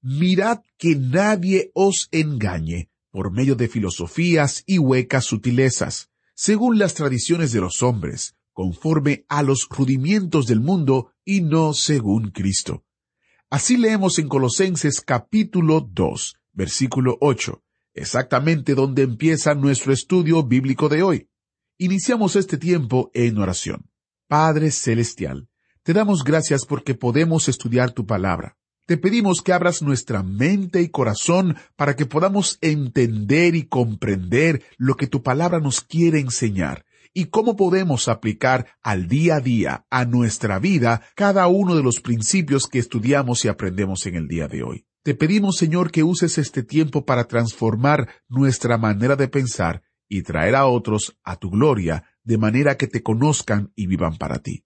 Mirad que nadie os engañe por medio de filosofías y huecas sutilezas, según las tradiciones de los hombres, conforme a los rudimientos del mundo y no según Cristo. Así leemos en Colosenses capítulo 2, versículo 8, exactamente donde empieza nuestro estudio bíblico de hoy. Iniciamos este tiempo en oración. Padre Celestial, te damos gracias porque podemos estudiar tu palabra. Te pedimos que abras nuestra mente y corazón para que podamos entender y comprender lo que tu palabra nos quiere enseñar y cómo podemos aplicar al día a día, a nuestra vida, cada uno de los principios que estudiamos y aprendemos en el día de hoy. Te pedimos, Señor, que uses este tiempo para transformar nuestra manera de pensar y traer a otros a tu gloria, de manera que te conozcan y vivan para ti.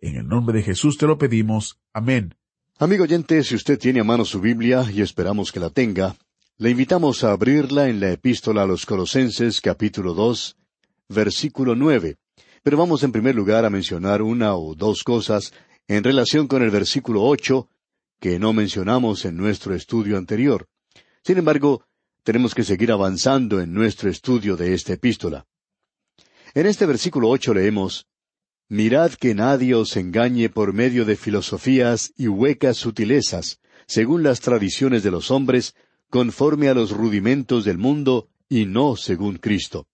En el nombre de Jesús te lo pedimos. Amén. Amigo oyente, si usted tiene a mano su Biblia, y esperamos que la tenga, le invitamos a abrirla en la epístola a los Colosenses capítulo dos, versículo nueve. Pero vamos en primer lugar a mencionar una o dos cosas en relación con el versículo ocho, que no mencionamos en nuestro estudio anterior. Sin embargo, tenemos que seguir avanzando en nuestro estudio de esta epístola. En este versículo ocho leemos Mirad que nadie os engañe por medio de filosofías y huecas sutilezas, según las tradiciones de los hombres, conforme a los rudimentos del mundo, y no según Cristo.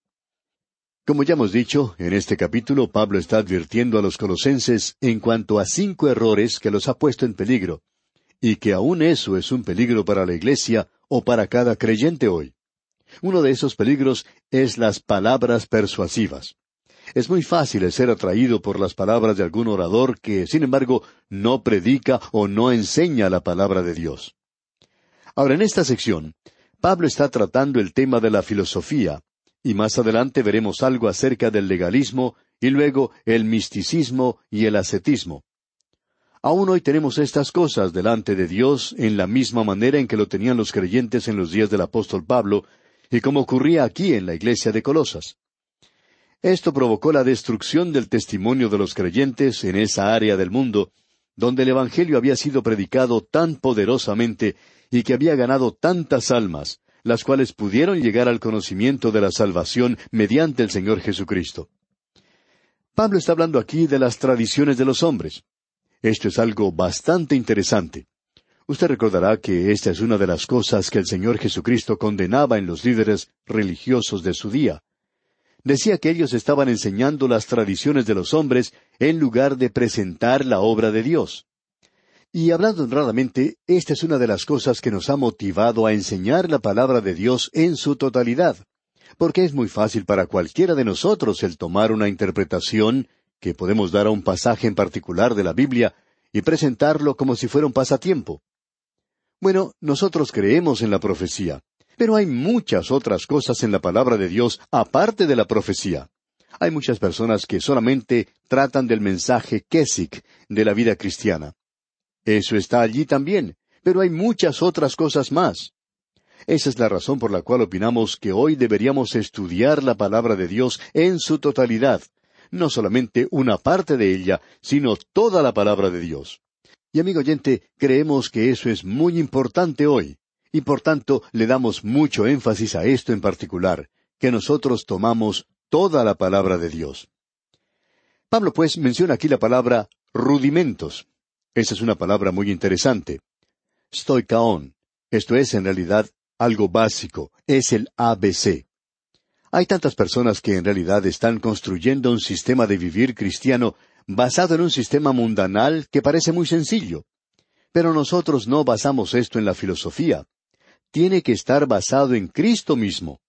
Como ya hemos dicho, en este capítulo Pablo está advirtiendo a los colosenses en cuanto a cinco errores que los ha puesto en peligro, y que aún eso es un peligro para la Iglesia o para cada creyente hoy. Uno de esos peligros es las palabras persuasivas. Es muy fácil ser atraído por las palabras de algún orador que, sin embargo, no predica o no enseña la palabra de Dios. Ahora, en esta sección, Pablo está tratando el tema de la filosofía, y más adelante veremos algo acerca del legalismo y luego el misticismo y el ascetismo. Aún hoy tenemos estas cosas delante de Dios en la misma manera en que lo tenían los creyentes en los días del apóstol Pablo, y como ocurría aquí en la iglesia de Colosas. Esto provocó la destrucción del testimonio de los creyentes en esa área del mundo, donde el Evangelio había sido predicado tan poderosamente y que había ganado tantas almas, las cuales pudieron llegar al conocimiento de la salvación mediante el Señor Jesucristo. Pablo está hablando aquí de las tradiciones de los hombres. Esto es algo bastante interesante. Usted recordará que esta es una de las cosas que el Señor Jesucristo condenaba en los líderes religiosos de su día decía que ellos estaban enseñando las tradiciones de los hombres en lugar de presentar la obra de Dios. Y hablando honradamente, esta es una de las cosas que nos ha motivado a enseñar la palabra de Dios en su totalidad, porque es muy fácil para cualquiera de nosotros el tomar una interpretación que podemos dar a un pasaje en particular de la Biblia y presentarlo como si fuera un pasatiempo. Bueno, nosotros creemos en la profecía, pero hay muchas otras cosas en la palabra de Dios aparte de la profecía. Hay muchas personas que solamente tratan del mensaje Kesik de la vida cristiana. Eso está allí también, pero hay muchas otras cosas más. Esa es la razón por la cual opinamos que hoy deberíamos estudiar la palabra de Dios en su totalidad, no solamente una parte de ella, sino toda la palabra de Dios. Y amigo oyente, creemos que eso es muy importante hoy y por tanto le damos mucho énfasis a esto en particular, que nosotros tomamos toda la palabra de Dios. Pablo pues menciona aquí la palabra rudimentos. Esa es una palabra muy interesante. Stoikaon. Esto es en realidad algo básico, es el ABC. Hay tantas personas que en realidad están construyendo un sistema de vivir cristiano basado en un sistema mundanal que parece muy sencillo. Pero nosotros no basamos esto en la filosofía tiene que estar basado en Cristo mismo.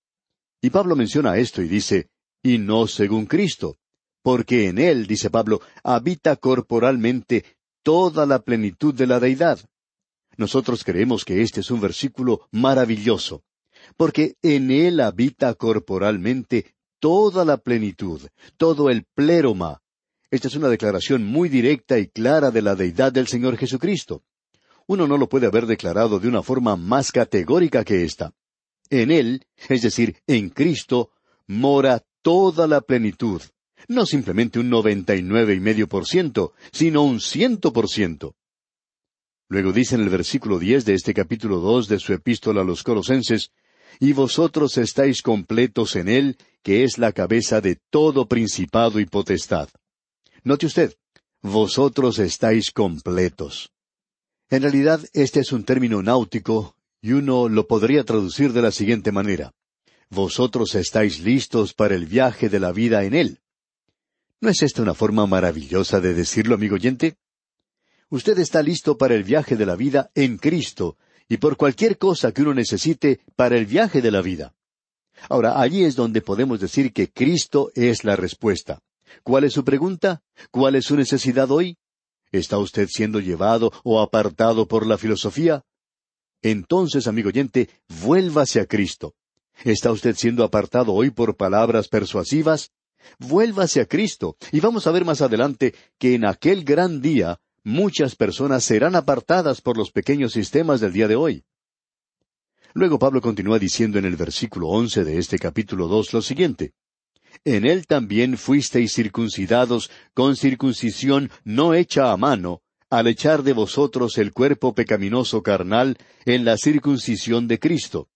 Y Pablo menciona esto y dice, y no según Cristo, porque en él, dice Pablo, habita corporalmente toda la plenitud de la deidad. Nosotros creemos que este es un versículo maravilloso, porque en él habita corporalmente toda la plenitud, todo el pleroma. Esta es una declaración muy directa y clara de la deidad del Señor Jesucristo. Uno no lo puede haber declarado de una forma más categórica que esta. En Él, es decir, en Cristo, mora toda la plenitud, no simplemente un noventa y nueve y medio por ciento, sino un ciento por ciento. Luego dice en el versículo diez de este capítulo dos de su epístola a los Colosenses, y vosotros estáis completos en Él, que es la cabeza de todo principado y potestad. Note usted, vosotros estáis completos. En realidad, este es un término náutico, y uno lo podría traducir de la siguiente manera. Vosotros estáis listos para el viaje de la vida en Él. ¿No es esta una forma maravillosa de decirlo, amigo oyente? Usted está listo para el viaje de la vida en Cristo, y por cualquier cosa que uno necesite para el viaje de la vida. Ahora, allí es donde podemos decir que Cristo es la respuesta. ¿Cuál es su pregunta? ¿Cuál es su necesidad hoy? ¿Está usted siendo llevado o apartado por la filosofía? Entonces, amigo oyente, vuélvase a Cristo. ¿Está usted siendo apartado hoy por palabras persuasivas? Vuélvase a Cristo. Y vamos a ver más adelante que en aquel gran día muchas personas serán apartadas por los pequeños sistemas del día de hoy. Luego Pablo continúa diciendo en el versículo once de este capítulo dos lo siguiente En él también fuisteis circuncidados con circuncisión no hecha a mano, al echar de vosotros el cuerpo pecaminoso carnal en la circuncisión de Cristo.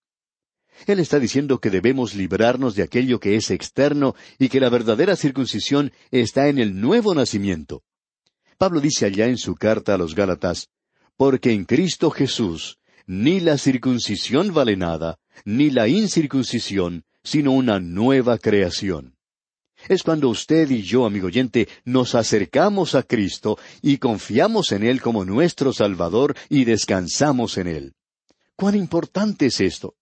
Él está diciendo que debemos librarnos de aquello que es externo y que la verdadera circuncisión está en el nuevo nacimiento. Pablo dice allá en su carta a los Gálatas, porque en Cristo Jesús ni la circuncisión vale nada, ni la incircuncisión, sino una nueva creación. Es cuando usted y yo, amigo oyente, nos acercamos a Cristo y confiamos en Él como nuestro Salvador y descansamos en Él. ¿Cuán importante es esto?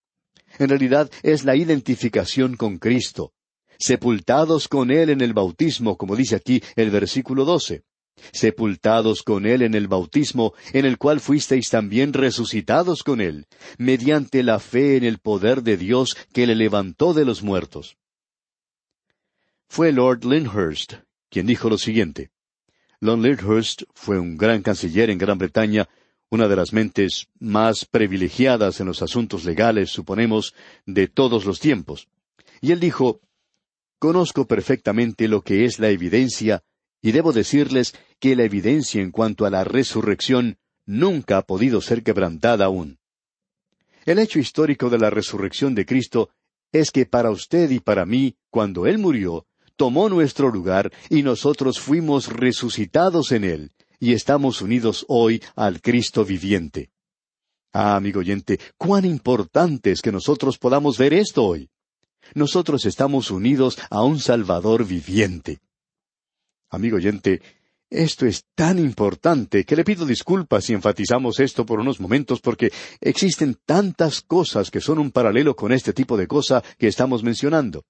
En realidad es la identificación con Cristo, sepultados con Él en el bautismo, como dice aquí el versículo doce sepultados con Él en el bautismo, en el cual fuisteis también resucitados con Él, mediante la fe en el poder de Dios que le levantó de los muertos. Fue Lord Lyndhurst quien dijo lo siguiente. Lord Lyndhurst fue un gran canciller en Gran Bretaña, una de las mentes más privilegiadas en los asuntos legales, suponemos, de todos los tiempos. Y él dijo, Conozco perfectamente lo que es la evidencia y debo decirles que la evidencia en cuanto a la resurrección nunca ha podido ser quebrantada aún. El hecho histórico de la resurrección de Cristo es que para usted y para mí, cuando Él murió, tomó nuestro lugar y nosotros fuimos resucitados en Él, y estamos unidos hoy al Cristo viviente. Ah, amigo oyente, cuán importante es que nosotros podamos ver esto hoy. Nosotros estamos unidos a un Salvador viviente. Amigo oyente, esto es tan importante que le pido disculpas si enfatizamos esto por unos momentos porque existen tantas cosas que son un paralelo con este tipo de cosa que estamos mencionando.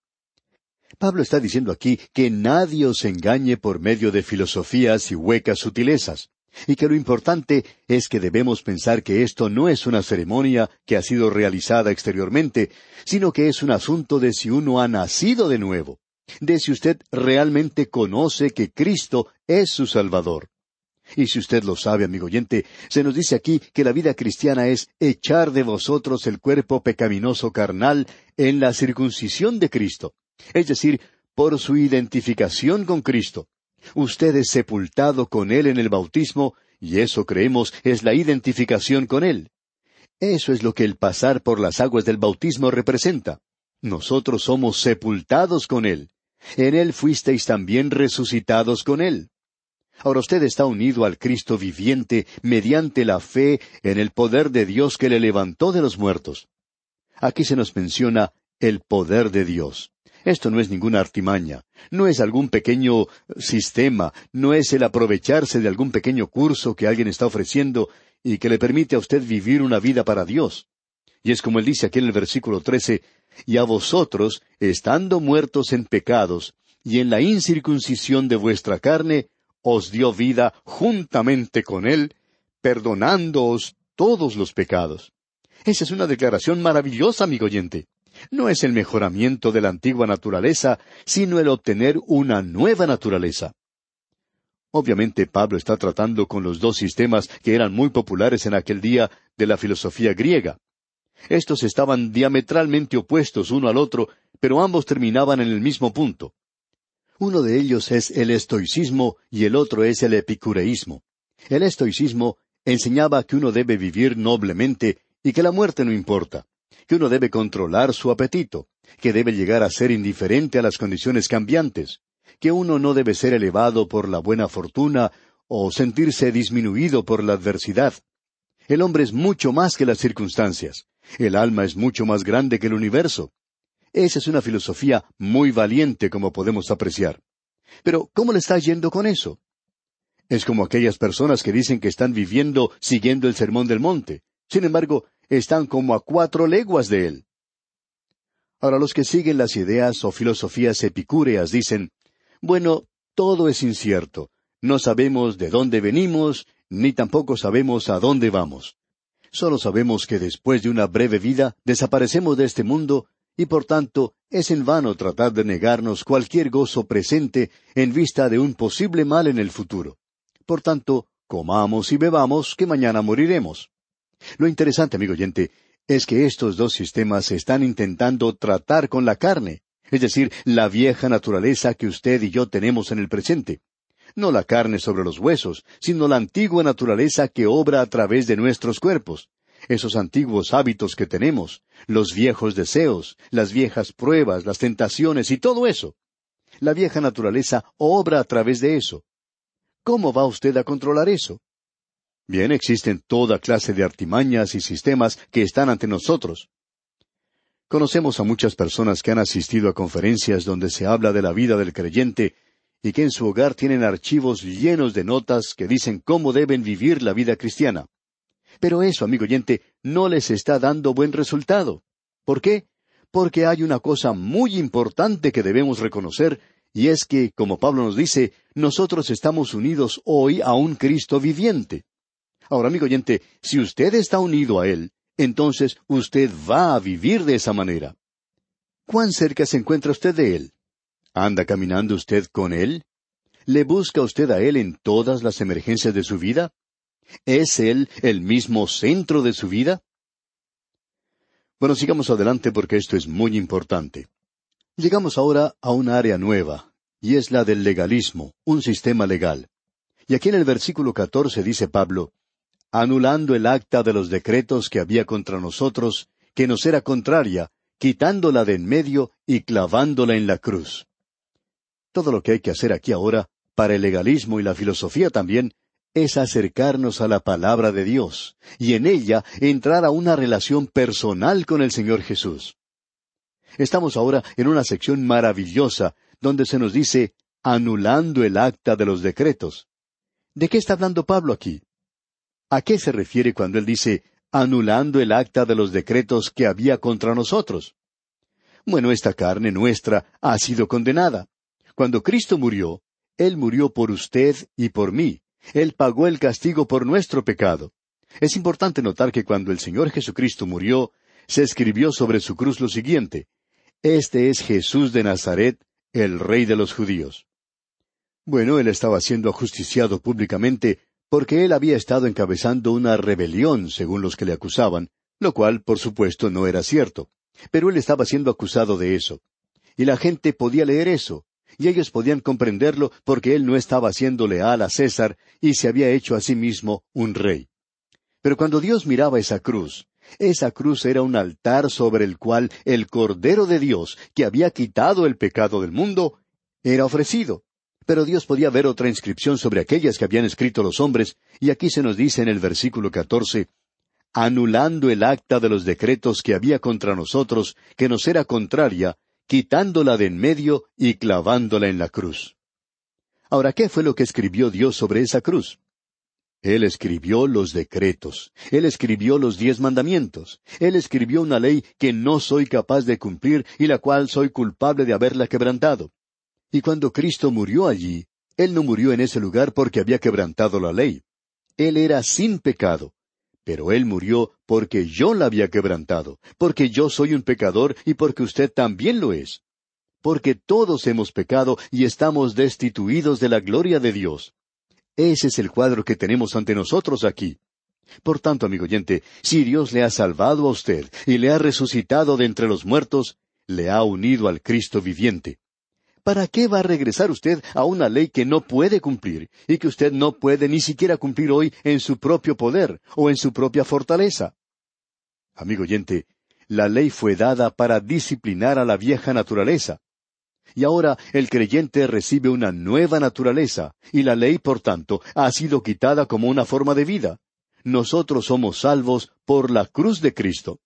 Pablo está diciendo aquí que nadie os engañe por medio de filosofías y huecas sutilezas, y que lo importante es que debemos pensar que esto no es una ceremonia que ha sido realizada exteriormente, sino que es un asunto de si uno ha nacido de nuevo de si usted realmente conoce que Cristo es su Salvador. Y si usted lo sabe, amigo oyente, se nos dice aquí que la vida cristiana es echar de vosotros el cuerpo pecaminoso carnal en la circuncisión de Cristo, es decir, por su identificación con Cristo. Usted es sepultado con Él en el bautismo, y eso creemos es la identificación con Él. Eso es lo que el pasar por las aguas del bautismo representa. Nosotros somos sepultados con Él. En Él fuisteis también resucitados con Él. Ahora usted está unido al Cristo viviente mediante la fe en el poder de Dios que le levantó de los muertos. Aquí se nos menciona el poder de Dios. Esto no es ninguna artimaña, no es algún pequeño sistema, no es el aprovecharse de algún pequeño curso que alguien está ofreciendo y que le permite a usted vivir una vida para Dios. Y es como él dice aquí en el versículo trece, y a vosotros, estando muertos en pecados, y en la incircuncisión de vuestra carne, os dio vida juntamente con él, perdonándoos todos los pecados. Esa es una declaración maravillosa, amigo oyente. No es el mejoramiento de la antigua naturaleza, sino el obtener una nueva naturaleza. Obviamente Pablo está tratando con los dos sistemas que eran muy populares en aquel día de la filosofía griega. Estos estaban diametralmente opuestos uno al otro, pero ambos terminaban en el mismo punto. Uno de ellos es el estoicismo y el otro es el epicureísmo. El estoicismo enseñaba que uno debe vivir noblemente y que la muerte no importa, que uno debe controlar su apetito, que debe llegar a ser indiferente a las condiciones cambiantes, que uno no debe ser elevado por la buena fortuna o sentirse disminuido por la adversidad. El hombre es mucho más que las circunstancias. El alma es mucho más grande que el universo. Esa es una filosofía muy valiente, como podemos apreciar. Pero, ¿cómo le está yendo con eso? Es como aquellas personas que dicen que están viviendo siguiendo el sermón del monte. Sin embargo, están como a cuatro leguas de él. Ahora los que siguen las ideas o filosofías epicúreas dicen, bueno, todo es incierto. No sabemos de dónde venimos, ni tampoco sabemos a dónde vamos. Solo sabemos que después de una breve vida desaparecemos de este mundo y por tanto es en vano tratar de negarnos cualquier gozo presente en vista de un posible mal en el futuro. Por tanto, comamos y bebamos que mañana moriremos. Lo interesante, amigo oyente, es que estos dos sistemas están intentando tratar con la carne, es decir, la vieja naturaleza que usted y yo tenemos en el presente. No la carne sobre los huesos, sino la antigua naturaleza que obra a través de nuestros cuerpos. Esos antiguos hábitos que tenemos, los viejos deseos, las viejas pruebas, las tentaciones y todo eso. La vieja naturaleza obra a través de eso. ¿Cómo va usted a controlar eso? Bien, existen toda clase de artimañas y sistemas que están ante nosotros. Conocemos a muchas personas que han asistido a conferencias donde se habla de la vida del creyente y que en su hogar tienen archivos llenos de notas que dicen cómo deben vivir la vida cristiana. Pero eso, amigo oyente, no les está dando buen resultado. ¿Por qué? Porque hay una cosa muy importante que debemos reconocer, y es que, como Pablo nos dice, nosotros estamos unidos hoy a un Cristo viviente. Ahora, amigo oyente, si usted está unido a Él, entonces usted va a vivir de esa manera. ¿Cuán cerca se encuentra usted de Él? ¿Anda caminando usted con Él? ¿Le busca usted a Él en todas las emergencias de su vida? ¿Es Él el mismo centro de su vida? Bueno, sigamos adelante porque esto es muy importante. Llegamos ahora a un área nueva, y es la del legalismo, un sistema legal. Y aquí en el versículo catorce dice Pablo, anulando el acta de los decretos que había contra nosotros, que nos era contraria, quitándola de en medio y clavándola en la cruz. Todo lo que hay que hacer aquí ahora, para el legalismo y la filosofía también, es acercarnos a la palabra de Dios, y en ella entrar a una relación personal con el Señor Jesús. Estamos ahora en una sección maravillosa, donde se nos dice, anulando el acta de los decretos. ¿De qué está hablando Pablo aquí? ¿A qué se refiere cuando él dice anulando el acta de los decretos que había contra nosotros? Bueno, esta carne nuestra ha sido condenada. Cuando Cristo murió, Él murió por usted y por mí. Él pagó el castigo por nuestro pecado. Es importante notar que cuando el Señor Jesucristo murió, se escribió sobre su cruz lo siguiente, Este es Jesús de Nazaret, el Rey de los judíos. Bueno, él estaba siendo ajusticiado públicamente porque él había estado encabezando una rebelión, según los que le acusaban, lo cual, por supuesto, no era cierto. Pero él estaba siendo acusado de eso. Y la gente podía leer eso, y ellos podían comprenderlo porque él no estaba siendo leal a César y se había hecho a sí mismo un rey. Pero cuando Dios miraba esa cruz, esa cruz era un altar sobre el cual el Cordero de Dios, que había quitado el pecado del mundo, era ofrecido. Pero Dios podía ver otra inscripción sobre aquellas que habían escrito los hombres, y aquí se nos dice en el versículo catorce, anulando el acta de los decretos que había contra nosotros, que nos era contraria, quitándola de en medio y clavándola en la cruz. Ahora, ¿qué fue lo que escribió Dios sobre esa cruz? Él escribió los decretos, Él escribió los diez mandamientos, Él escribió una ley que no soy capaz de cumplir y la cual soy culpable de haberla quebrantado. Y cuando Cristo murió allí, Él no murió en ese lugar porque había quebrantado la ley. Él era sin pecado. pero Él murió porque yo la había quebrantado, porque yo soy un pecador y porque usted también lo es. Porque todos hemos pecado y estamos destituidos de la gloria de Dios. Ese es el cuadro que tenemos ante nosotros aquí. Por tanto, amigo oyente, si Dios le ha salvado a usted y le ha resucitado de entre los muertos, le ha unido al Cristo viviente. ¿Para qué va a regresar usted a una ley que no puede cumplir y que usted no puede ni siquiera cumplir hoy en su propio poder o en su propia fortaleza? Amigo oyente, la ley fue dada para disciplinar a la vieja naturaleza. Y ahora el creyente recibe una nueva naturaleza, y la ley, por tanto, ha sido quitada como una forma de vida. Nosotros somos salvos por la cruz de Cristo.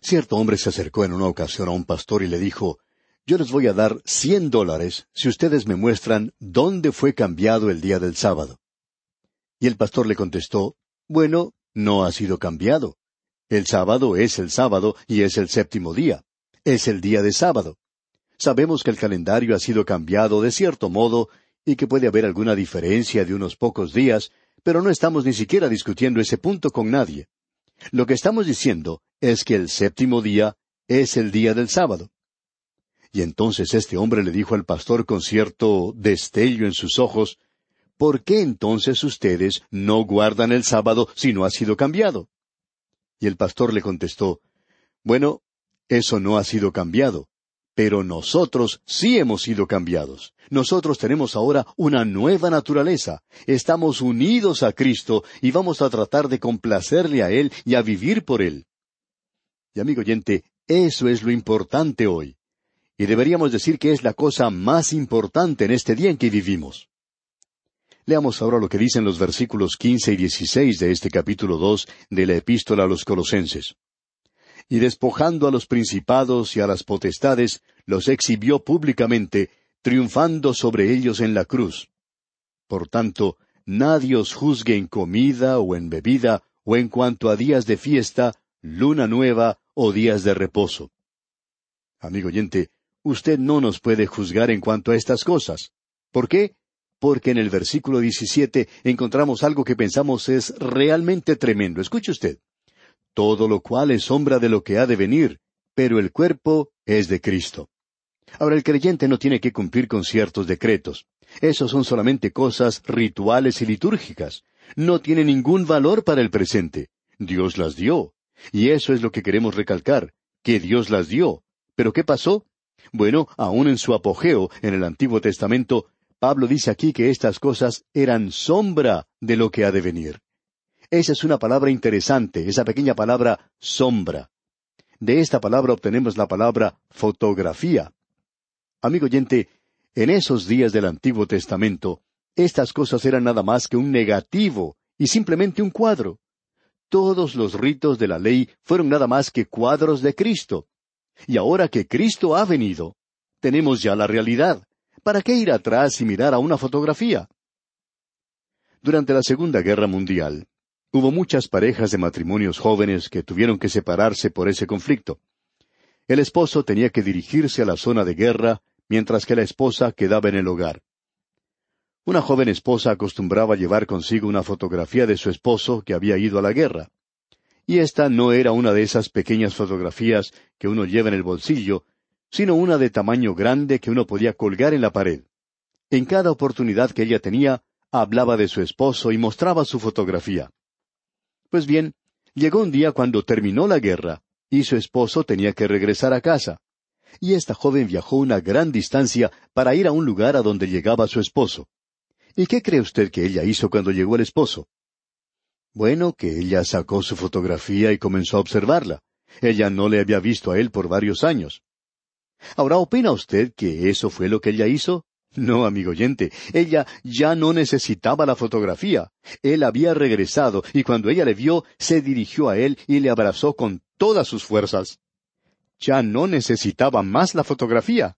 Cierto hombre se acercó en una ocasión a un pastor y le dijo, yo les voy a dar cien dólares si ustedes me muestran dónde fue cambiado el día del sábado. Y el pastor le contestó, Bueno, no ha sido cambiado. El sábado es el sábado y es el séptimo día. Es el día de sábado. Sabemos que el calendario ha sido cambiado de cierto modo y que puede haber alguna diferencia de unos pocos días, pero no estamos ni siquiera discutiendo ese punto con nadie. Lo que estamos diciendo es que el séptimo día es el día del sábado. Y entonces este hombre le dijo al pastor con cierto destello en sus ojos, ¿Por qué entonces ustedes no guardan el sábado si no ha sido cambiado? Y el pastor le contestó, Bueno, eso no ha sido cambiado, pero nosotros sí hemos sido cambiados. Nosotros tenemos ahora una nueva naturaleza. Estamos unidos a Cristo y vamos a tratar de complacerle a Él y a vivir por Él. Y amigo oyente, eso es lo importante hoy y deberíamos decir que es la cosa más importante en este día en que vivimos. Leamos ahora lo que dicen los versículos quince y dieciséis de este capítulo dos de la Epístola a los Colosenses. Y despojando a los principados y a las potestades, los exhibió públicamente, triunfando sobre ellos en la cruz. Por tanto, nadie os juzgue en comida o en bebida, o en cuanto a días de fiesta, luna nueva o días de reposo. Amigo oyente, usted no nos puede juzgar en cuanto a estas cosas. ¿Por qué? Porque en el versículo 17 encontramos algo que pensamos es realmente tremendo. Escuche usted. Todo lo cual es sombra de lo que ha de venir, pero el cuerpo es de Cristo. Ahora el creyente no tiene que cumplir con ciertos decretos. Esos son solamente cosas rituales y litúrgicas. No tiene ningún valor para el presente. Dios las dio. Y eso es lo que queremos recalcar, que Dios las dio. Pero ¿qué pasó? Bueno, aún en su apogeo en el Antiguo Testamento, Pablo dice aquí que estas cosas eran sombra de lo que ha de venir. Esa es una palabra interesante, esa pequeña palabra sombra. De esta palabra obtenemos la palabra fotografía. Amigo oyente, en esos días del Antiguo Testamento, estas cosas eran nada más que un negativo y simplemente un cuadro. Todos los ritos de la ley fueron nada más que cuadros de Cristo. Y ahora que Cristo ha venido, tenemos ya la realidad. ¿Para qué ir atrás y mirar a una fotografía? Durante la Segunda Guerra Mundial, hubo muchas parejas de matrimonios jóvenes que tuvieron que separarse por ese conflicto. El esposo tenía que dirigirse a la zona de guerra, mientras que la esposa quedaba en el hogar. Una joven esposa acostumbraba llevar consigo una fotografía de su esposo que había ido a la guerra. Y esta no era una de esas pequeñas fotografías que uno lleva en el bolsillo, sino una de tamaño grande que uno podía colgar en la pared. En cada oportunidad que ella tenía, hablaba de su esposo y mostraba su fotografía. Pues bien, llegó un día cuando terminó la guerra, y su esposo tenía que regresar a casa. Y esta joven viajó una gran distancia para ir a un lugar a donde llegaba su esposo. ¿Y qué cree usted que ella hizo cuando llegó el esposo? Bueno, que ella sacó su fotografía y comenzó a observarla. Ella no le había visto a él por varios años. Ahora, ¿opina usted que eso fue lo que ella hizo? No, amigo oyente, ella ya no necesitaba la fotografía. Él había regresado y cuando ella le vio, se dirigió a él y le abrazó con todas sus fuerzas. Ya no necesitaba más la fotografía.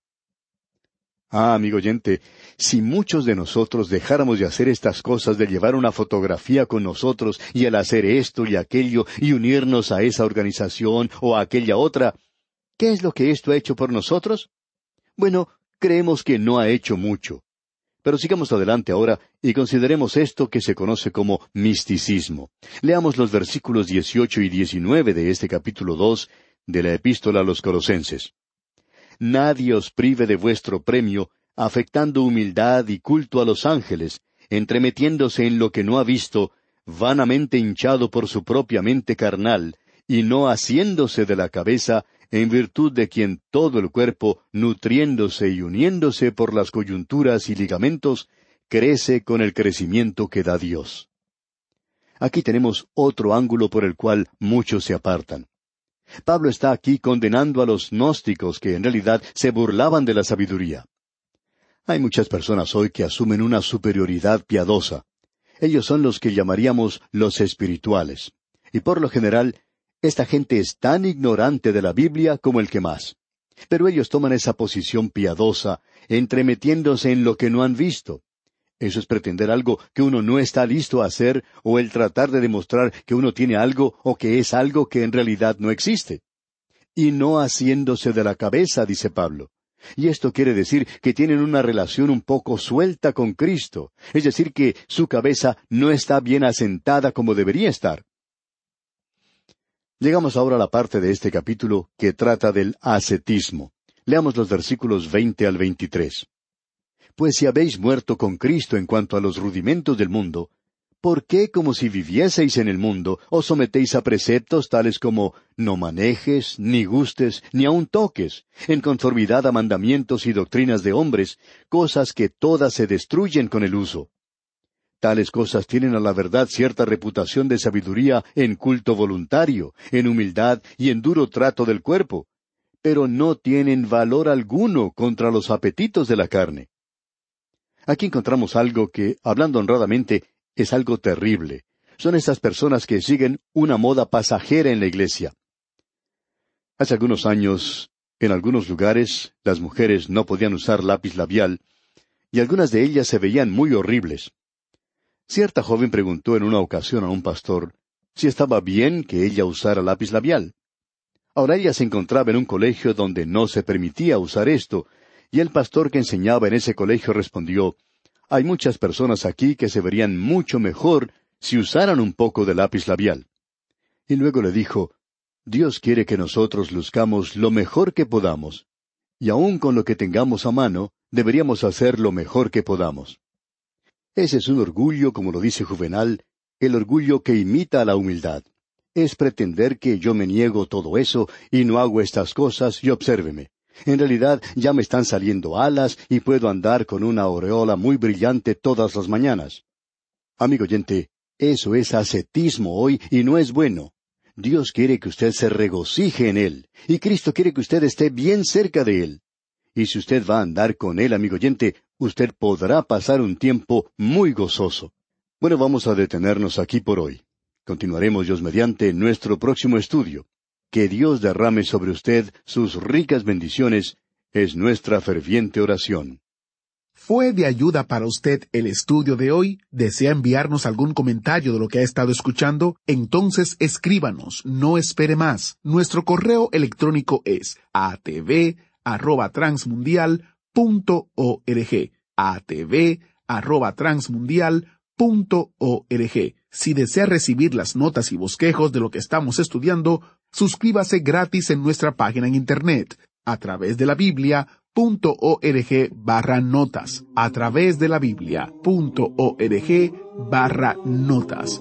Ah, amigo oyente, si muchos de nosotros dejáramos de hacer estas cosas, de llevar una fotografía con nosotros y el hacer esto y aquello y unirnos a esa organización o a aquella otra, ¿qué es lo que esto ha hecho por nosotros? Bueno, creemos que no ha hecho mucho. Pero sigamos adelante ahora y consideremos esto que se conoce como misticismo. Leamos los versículos 18 y 19 de este capítulo 2 de la epístola a los Colosenses. Nadie os prive de vuestro premio, afectando humildad y culto a los ángeles, entremetiéndose en lo que no ha visto, vanamente hinchado por su propia mente carnal, y no haciéndose de la cabeza, en virtud de quien todo el cuerpo, nutriéndose y uniéndose por las coyunturas y ligamentos, crece con el crecimiento que da Dios. Aquí tenemos otro ángulo por el cual muchos se apartan. Pablo está aquí condenando a los gnósticos que en realidad se burlaban de la sabiduría. Hay muchas personas hoy que asumen una superioridad piadosa. Ellos son los que llamaríamos los espirituales. Y por lo general esta gente es tan ignorante de la Biblia como el que más. Pero ellos toman esa posición piadosa, entremetiéndose en lo que no han visto. Eso es pretender algo que uno no está listo a hacer o el tratar de demostrar que uno tiene algo o que es algo que en realidad no existe. Y no haciéndose de la cabeza, dice Pablo. Y esto quiere decir que tienen una relación un poco suelta con Cristo, es decir, que su cabeza no está bien asentada como debería estar. Llegamos ahora a la parte de este capítulo que trata del ascetismo. Leamos los versículos veinte al veintitrés. Pues si habéis muerto con Cristo en cuanto a los rudimentos del mundo, ¿por qué como si vivieseis en el mundo os sometéis a preceptos tales como no manejes, ni gustes, ni aun toques, en conformidad a mandamientos y doctrinas de hombres, cosas que todas se destruyen con el uso? Tales cosas tienen a la verdad cierta reputación de sabiduría en culto voluntario, en humildad y en duro trato del cuerpo, pero no tienen valor alguno contra los apetitos de la carne. Aquí encontramos algo que, hablando honradamente, es algo terrible. Son estas personas que siguen una moda pasajera en la iglesia. Hace algunos años, en algunos lugares, las mujeres no podían usar lápiz labial, y algunas de ellas se veían muy horribles. Cierta joven preguntó en una ocasión a un pastor si estaba bien que ella usara lápiz labial. Ahora ella se encontraba en un colegio donde no se permitía usar esto, y el pastor que enseñaba en ese colegio respondió Hay muchas personas aquí que se verían mucho mejor si usaran un poco de lápiz labial. Y luego le dijo Dios quiere que nosotros luzcamos lo mejor que podamos, y aun con lo que tengamos a mano, deberíamos hacer lo mejor que podamos. Ese es un orgullo, como lo dice Juvenal, el orgullo que imita a la humildad. Es pretender que yo me niego todo eso y no hago estas cosas y obsérveme. En realidad ya me están saliendo alas y puedo andar con una aureola muy brillante todas las mañanas. Amigo oyente, eso es ascetismo hoy y no es bueno. Dios quiere que usted se regocije en Él, y Cristo quiere que usted esté bien cerca de Él. Y si usted va a andar con Él, amigo oyente, usted podrá pasar un tiempo muy gozoso. Bueno, vamos a detenernos aquí por hoy. Continuaremos Dios mediante nuestro próximo estudio. Que Dios derrame sobre usted sus ricas bendiciones es nuestra ferviente oración. ¿Fue de ayuda para usted el estudio de hoy? ¿Desea enviarnos algún comentario de lo que ha estado escuchando? Entonces escríbanos, no espere más. Nuestro correo electrónico es atv@transmundial.org atv@transmundial.org. Si desea recibir las notas y bosquejos de lo que estamos estudiando, suscríbase gratis en nuestra página en internet a través de la Biblia.org barra notas a través de la Biblia.org barra notas.